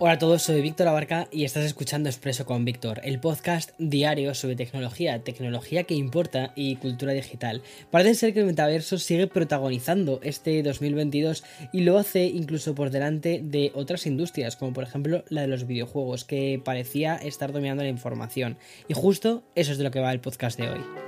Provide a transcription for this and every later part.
Hola a todos, soy Víctor Abarca y estás escuchando Expreso con Víctor, el podcast diario sobre tecnología, tecnología que importa y cultura digital. Parece ser que el metaverso sigue protagonizando este 2022 y lo hace incluso por delante de otras industrias, como por ejemplo la de los videojuegos, que parecía estar dominando la información. Y justo eso es de lo que va el podcast de hoy.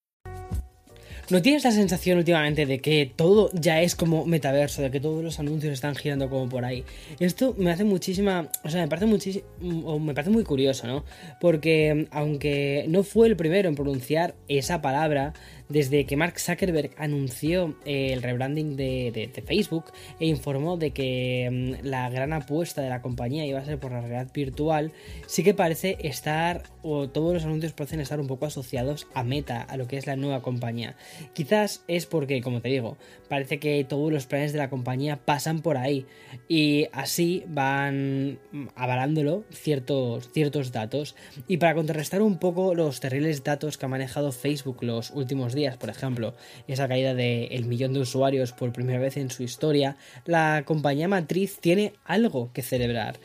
¿No tienes la sensación últimamente de que todo ya es como metaverso, de que todos los anuncios están girando como por ahí? Esto me hace muchísima, o sea, me parece muchísimo, o me parece muy curioso, ¿no? Porque aunque no fue el primero en pronunciar esa palabra, desde que Mark Zuckerberg anunció eh, el rebranding de, Facebook e informó de que mm, la gran apuesta de la compañía iba a ser por la realidad virtual, sí que parece estar, o todos los anuncios parecen estar un poco asociados a Meta, a lo que es la nueva compañía. Quizás es porque, como te digo, parece que todos los planes de la compañía pasan por ahí y así van avalándolo ciertos, ciertos datos. Y para contrarrestar un poco los terribles datos que ha manejado Facebook los últimos días, por ejemplo, esa caída del millón de usuarios por primera vez en su historia, la compañía matriz tiene algo que celebrar.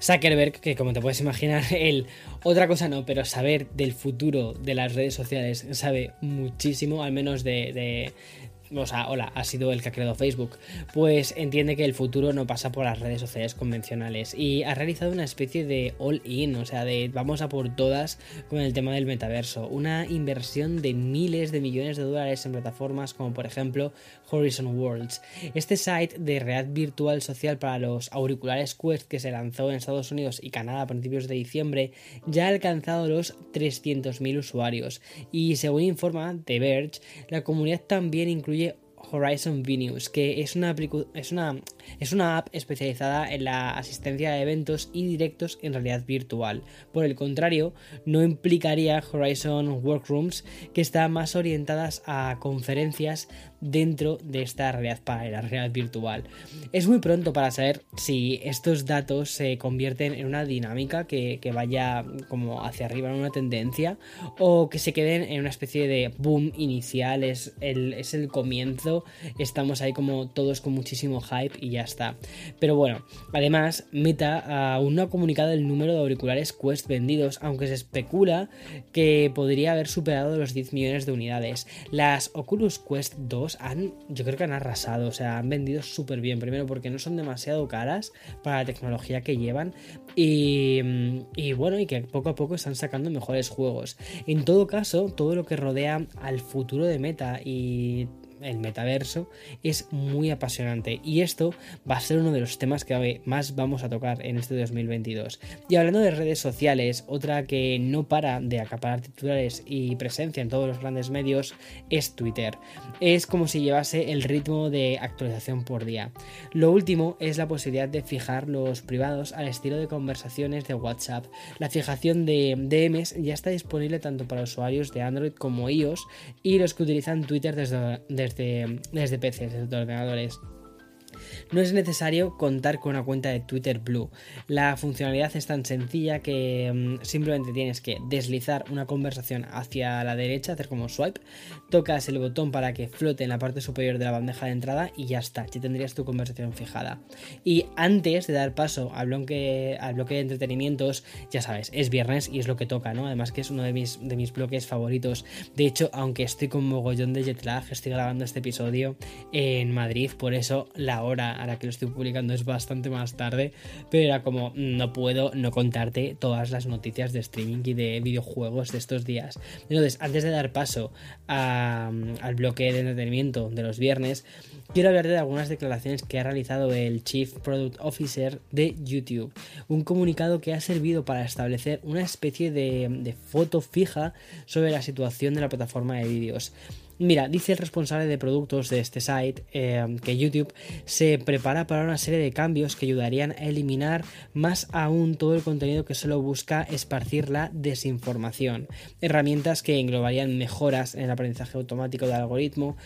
Zuckerberg, que como te puedes imaginar, él, otra cosa no, pero saber del futuro de las redes sociales sabe muchísimo, al menos de, o sea, hola, ha sido el que ha creado Facebook, pues entiende que el futuro no pasa por las redes sociales convencionales y ha realizado una especie de all-in, o sea, de vamos a por todas con el tema del metaverso, una inversión de miles de millones de dólares en plataformas como por ejemplo Horizon Worlds. Este site de realidad virtual social para los auriculares Quest que se lanzó en Estados Unidos y Canadá a principios de diciembre ya ha alcanzado los 300.000 usuarios. Y según informa The Verge, la comunidad también incluye Horizon Venus, que es una, es, una, es una app especializada en la asistencia a eventos y directos en realidad virtual. Por el contrario, no implicaría Horizon Workrooms, que está más orientadas a conferencias dentro de esta realidad la realidad virtual. Es muy pronto para saber si estos datos se convierten en una dinámica que, vaya como hacia arriba en una tendencia o que se queden en una especie de boom inicial, es el, es el comienzo, estamos ahí como todos con muchísimo hype y ya está. Pero bueno, además Meta aún no ha comunicado el número de auriculares Quest vendidos, aunque se especula que podría haber superado los 10 millones de unidades. Las Oculus Quest 2 han, yo creo que han arrasado, o sea, han vendido súper bien. Primero porque no son demasiado caras para la tecnología que llevan y, y bueno, y que poco a poco están sacando mejores juegos. En todo caso, todo lo que rodea al futuro de Meta y el metaverso, es muy apasionante y esto va a ser uno de los temas que más vamos a tocar en este 2022. Y hablando de redes sociales, otra que no para de acaparar titulares y presencia en todos los grandes medios es Twitter. Es como si llevase el ritmo de actualización por día. Lo último es la posibilidad de fijar los privados al estilo de conversaciones de WhatsApp. La fijación de DMs ya está disponible tanto para usuarios de Android como iOS y los que utilizan Twitter desde, desde desde, desde PCs, desde ordenadores. No es necesario contar con una cuenta de Twitter Blue. La funcionalidad es tan sencilla que mm, simplemente tienes que deslizar una conversación hacia la derecha, hacer como swipe, tocas el botón para que flote en la parte superior de la bandeja de entrada y ya está, ya tendrías tu conversación fijada. Y antes de dar paso al bloque, al bloque de entretenimientos, ya sabes, es viernes y es lo que toca, ¿no? Además que es uno de mis, de mis bloques favoritos. De hecho, aunque estoy con mogollón de jet lag, estoy grabando este episodio en Madrid, por eso la hora a la que lo estoy publicando es bastante más tarde, pero era como no puedo no contarte todas las noticias de streaming y de videojuegos de estos días. Entonces, antes de dar paso al bloque de entretenimiento de los viernes, quiero hablarte de algunas declaraciones que ha realizado el Chief Product Officer de YouTube, un comunicado que ha servido para establecer una especie de, de foto fija sobre la situación de la plataforma de vídeos. Mira, dice el responsable de productos de este site eh, que YouTube se prepara para una serie de cambios que ayudarían a eliminar más aún todo el contenido que solo busca esparcir la desinformación. Herramientas que englobarían mejoras en el aprendizaje automático del algoritmo,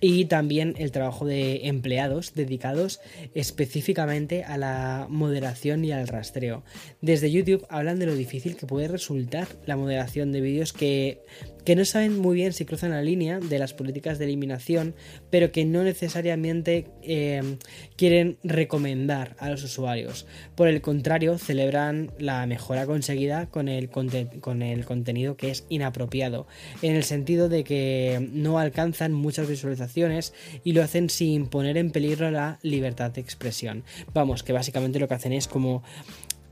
y también el trabajo de empleados dedicados específicamente a la moderación y al rastreo. Desde YouTube hablan de lo difícil que puede resultar la moderación de vídeos que que no saben muy bien si cruzan la línea de las políticas de eliminación, pero que no necesariamente eh, quieren recomendar a los usuarios. Por el contrario, celebran la mejora conseguida con el, con el contenido que es inapropiado, en el sentido de que no alcanzan muchas visualizaciones y lo hacen sin poner en peligro la libertad de expresión. Vamos, que básicamente lo que hacen es como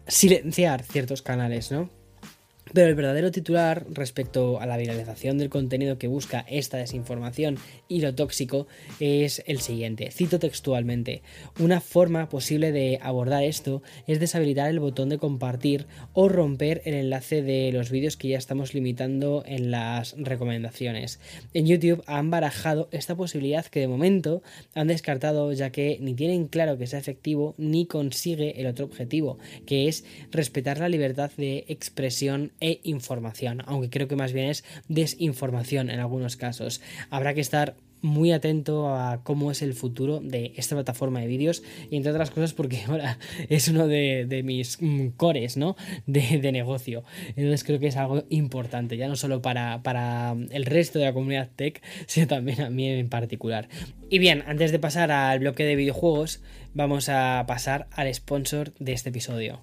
silenciar ciertos canales, ¿no? Pero el verdadero titular respecto a la viralización del contenido que busca esta desinformación y lo tóxico es el siguiente. Cito textualmente. Una forma posible de abordar esto es deshabilitar el botón de compartir o romper el enlace de los vídeos que ya estamos limitando en las recomendaciones. En YouTube han barajado esta posibilidad que de momento han descartado ya que ni tienen claro que sea efectivo ni consigue el otro objetivo, que es respetar la libertad de expresión e información, aunque creo que más bien es desinformación en algunos casos. Habrá que estar muy atento a cómo es el futuro de esta plataforma de vídeos y entre otras cosas porque ahora es uno de, mis mm, cores ¿no? de, negocio entonces creo que es algo importante ya no solo para, para el resto de la comunidad tech sino también a mí en particular y bien antes de pasar al bloque de videojuegos vamos a pasar al sponsor de este episodio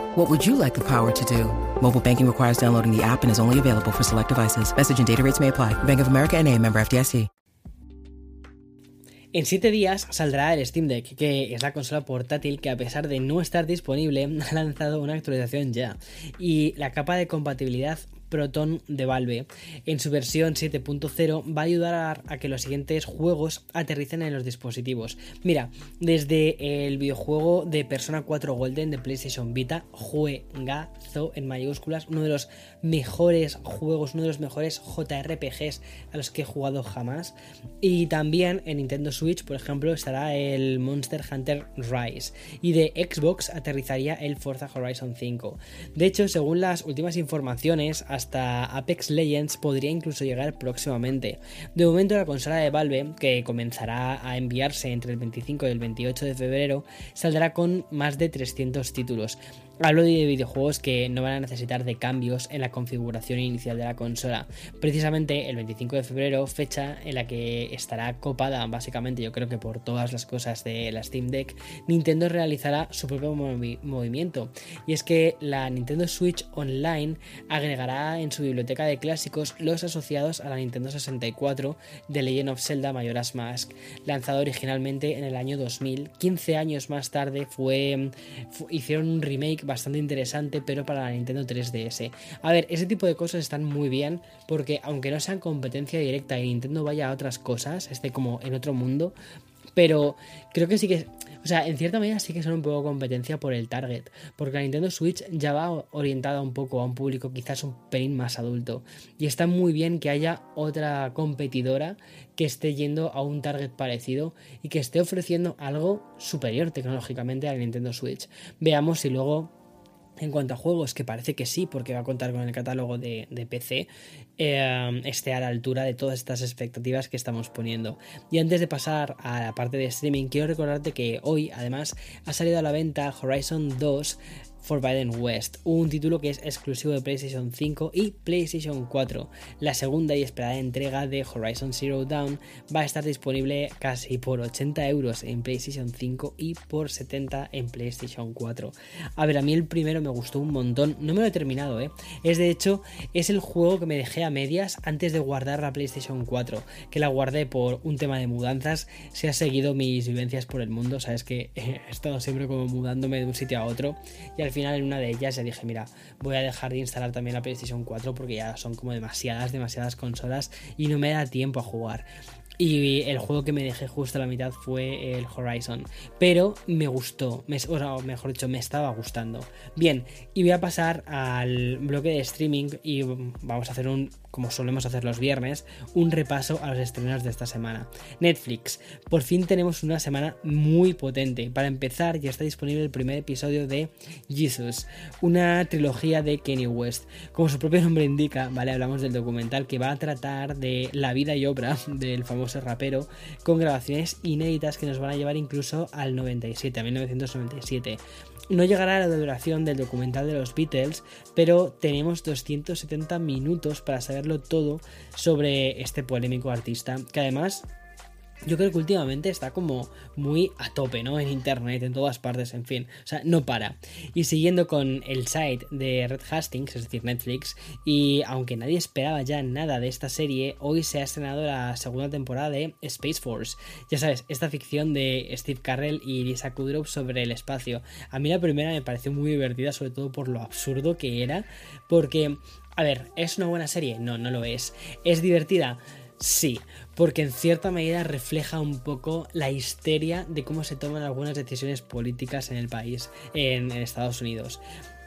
What would you like the power to do? Mobile banking requires downloading the app and is only available for select devices. Message and data rates may apply. Bank of America NA, member FDIC. En 7 días saldrá el Steam Deck, que es la consola portátil que a pesar de no estar disponible ha lanzado una actualización ya. Y la capa de compatibilidad Proton de Valve. En su versión 7.0 va a ayudar a, que los siguientes juegos aterricen en los dispositivos. Mira, desde el videojuego de Persona 4 Golden de PlayStation Vita, juegazo en mayúsculas, uno de los mejores juegos, uno de los mejores JRPGs a los que he jugado jamás. Y también en Nintendo Switch, por ejemplo, estará el Monster Hunter Rise. Y de Xbox aterrizaría el Forza Horizon 5. De hecho, según las últimas informaciones, hasta Apex Legends podría incluso llegar próximamente. De momento la consola de Valve, que comenzará a enviarse entre el 25 y el 28 de febrero, saldrá con más de 300 títulos. Hablo de videojuegos que no van a necesitar de cambios en la configuración inicial de la consola. Precisamente el 25 de febrero, fecha en la que estará copada básicamente yo creo que por todas las cosas de la Steam Deck, Nintendo realizará su propio movimiento. Y es que la Nintendo Switch Online agregará en su biblioteca de clásicos los asociados a la Nintendo 64 de Legend of Zelda Majora's Mask, lanzado originalmente en el año 2000. 15 años más tarde fue, hicieron un remake bastante interesante, pero para la Nintendo 3DS. A ver, ese tipo de cosas están muy bien, porque aunque no sean competencia directa y Nintendo vaya a otras cosas, esté como en otro mundo, pero creo que sí que. O sea, en cierta medida sí que son un poco competencia por el target. Porque la Nintendo Switch ya va orientada un poco a un público quizás un pelín más adulto. Y está muy bien que haya otra competidora que esté yendo a un target parecido y que esté ofreciendo algo superior tecnológicamente a la Nintendo Switch. Veamos si luego en cuanto a juegos, que parece que sí, porque va a contar con el catálogo de, PC, eh, esté a la altura de todas estas expectativas que estamos poniendo. Y antes de pasar a la parte de streaming, quiero recordarte que hoy, además, ha salido a la venta Horizon 2 Forbidden West, un título que es exclusivo de PlayStation 5 y PlayStation 4. La segunda y esperada entrega de Horizon Zero Dawn va a estar disponible casi por 80 euros en PlayStation 5 y por 70 en PlayStation 4. A ver, a mí el primero me gustó un montón, no me lo he terminado, ¿eh? Es de hecho, es el juego que me dejé a medias antes de guardar la PlayStation 4, que la guardé por un tema de mudanzas, se ha seguido mis vivencias por el mundo, sabes que he estado siempre como mudándome de un sitio a otro y al al final en una de ellas ya dije, mira, voy a dejar de instalar también la PlayStation 4 porque ya son como demasiadas, demasiadas consolas y no me da tiempo a jugar. Y el juego que me dejé justo a la mitad fue el Horizon. Pero me gustó, o mejor dicho, me estaba gustando. Bien, y voy a pasar al bloque de streaming y vamos a hacer un como solemos hacer los viernes, un repaso a los estrenos de esta semana. Netflix, por fin tenemos una semana muy potente. Para empezar, ya está disponible el primer episodio de Jesus, una trilogía de Kenny West. Como su propio nombre indica, ¿vale? Hablamos del documental que va a tratar de la vida y obra del famoso rapero, con grabaciones inéditas que nos van a llevar incluso al 97, a 1997. No llegará a la duración del documental de los Beatles, pero tenemos 270 minutos para saberlo todo sobre este polémico artista, que además yo creo que últimamente está como muy a tope, ¿no? En internet, en todas partes, en fin. O sea, no para. Y siguiendo con el site de Red Hastings, es decir, Netflix, y aunque nadie esperaba ya nada de esta serie, hoy se ha estrenado la segunda temporada de Space Force. Ya sabes, esta ficción de Steve Carrell y Lisa Kudrow sobre el espacio. A mí la primera me pareció muy divertida, sobre todo por lo absurdo que era, porque... A ver, ¿es una buena serie? No, no lo es. ¿Es divertida? Sí, porque en cierta medida refleja un poco la histeria de cómo se toman algunas decisiones políticas en el país, en, Estados Unidos.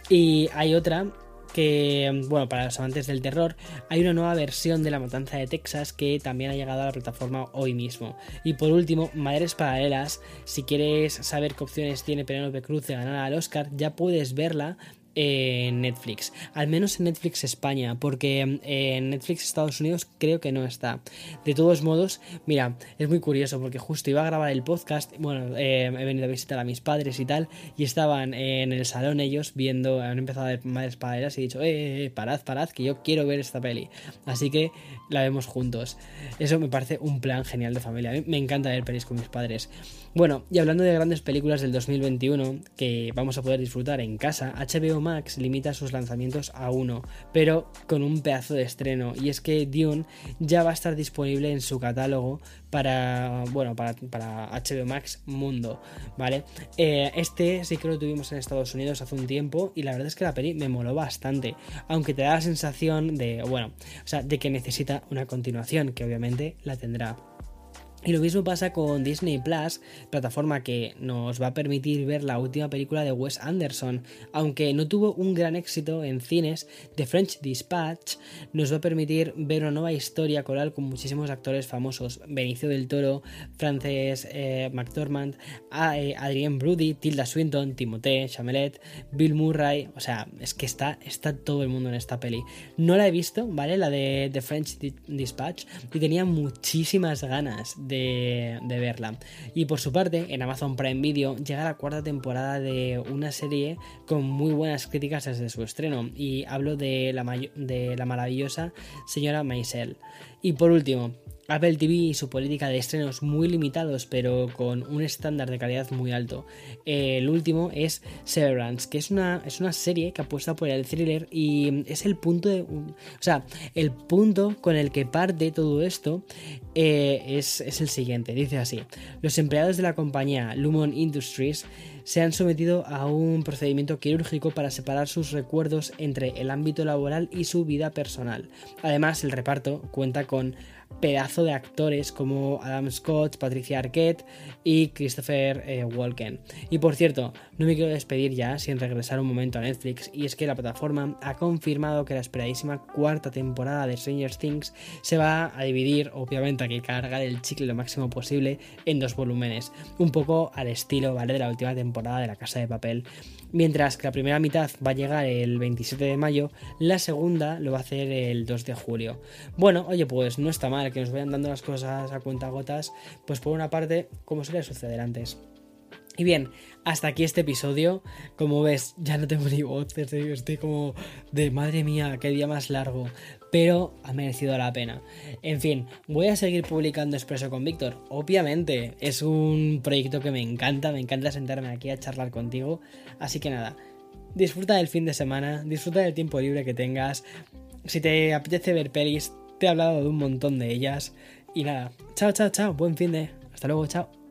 Y hay otra que, bueno, para los amantes del terror, hay una nueva versión de La Matanza de Texas que también ha llegado a la plataforma hoy mismo. Y por último, Madres Paralelas, si quieres saber qué opciones tiene Penélope Cruz de ganar al Oscar, ya puedes verla en Netflix, al menos en Netflix España, porque en Netflix Estados Unidos creo que no está. De todos modos, mira, es muy curioso porque justo iba a grabar el podcast, bueno, eh, he venido a visitar a mis padres y tal, y estaban en el salón ellos viendo, han empezado a ver Madres Paralelas y he dicho, eh, eh, eh, parad, parad, que yo quiero ver esta peli. Así que la vemos juntos. Eso me parece un plan genial de familia. A mí me encanta ver pelis con mis padres. Bueno, y hablando de grandes películas del 2021 que vamos a poder disfrutar en casa, HBO Max limita sus lanzamientos a uno, pero con un pedazo de estreno, y es que Dune ya va a estar disponible en su catálogo para, bueno, para, HBO Max Mundo, ¿vale? Eh, este sí que lo tuvimos en Estados Unidos hace un tiempo y la verdad es que la peli me moló bastante, aunque te da la sensación de, bueno, o sea, de que necesita una continuación, que obviamente la tendrá. Y lo mismo pasa con Disney Plus, plataforma que nos va a permitir ver la última película de Wes Anderson. Aunque no tuvo un gran éxito en cines, The French Dispatch nos va a permitir ver una nueva historia coral con muchísimos actores famosos: Benicio del Toro, Frances eh, McDormand, eh, Adrien Brody, Tilda Swinton, Timothée Chamelet, Bill Murray. O sea, es que está, está todo el mundo en esta peli. No la he visto, ¿vale? La de The French Dispatch, y tenía muchísimas ganas de de, verla. Y por su parte, en Amazon Prime Video llega la cuarta temporada de una serie con muy buenas críticas desde su estreno. Y hablo de la, de la maravillosa señora Maisel. Y por último, Apple TV y su política de estrenos muy limitados, pero con un estándar de calidad muy alto. El último es Severance, que es una, es una serie que apuesta por el thriller y es el punto de. O sea, el punto con el que parte todo esto eh, es, es el siguiente: dice así. Los empleados de la compañía Lumon Industries se han sometido a un procedimiento quirúrgico para separar sus recuerdos entre el ámbito laboral y su vida personal. Además, el reparto cuenta con pedazo de actores como Adam Scott, Patricia Arquette y Christopher eh, Walken. Y por cierto, no me quiero despedir ya sin regresar un momento a Netflix y es que la plataforma ha confirmado que la esperadísima cuarta temporada de Stranger Things se va a dividir, obviamente hay que cargar el chicle lo máximo posible, en dos volúmenes, un poco al estilo, ¿vale? De la última temporada de La Casa de Papel. Mientras que la primera mitad va a llegar el 27 de mayo, la segunda lo va a hacer el 2 de julio. Bueno, oye, pues no está mal que nos vayan dando las cosas a cuenta gotas, pues por una parte, como suele suceder antes. Y bien, hasta aquí este episodio. Como ves, ya no tengo ni voz, estoy, como de madre mía, qué día más largo. Pero ha merecido la pena. En fin, voy a seguir publicando Expreso con Víctor. Obviamente, es un proyecto que me encanta, me encanta sentarme aquí a charlar contigo. Así que nada, disfruta del fin de semana, disfruta del tiempo libre que tengas. Si te apetece ver pelis, te he hablado de un montón de ellas. Y nada, chao, chao, chao, buen fin de. Hasta luego, chao.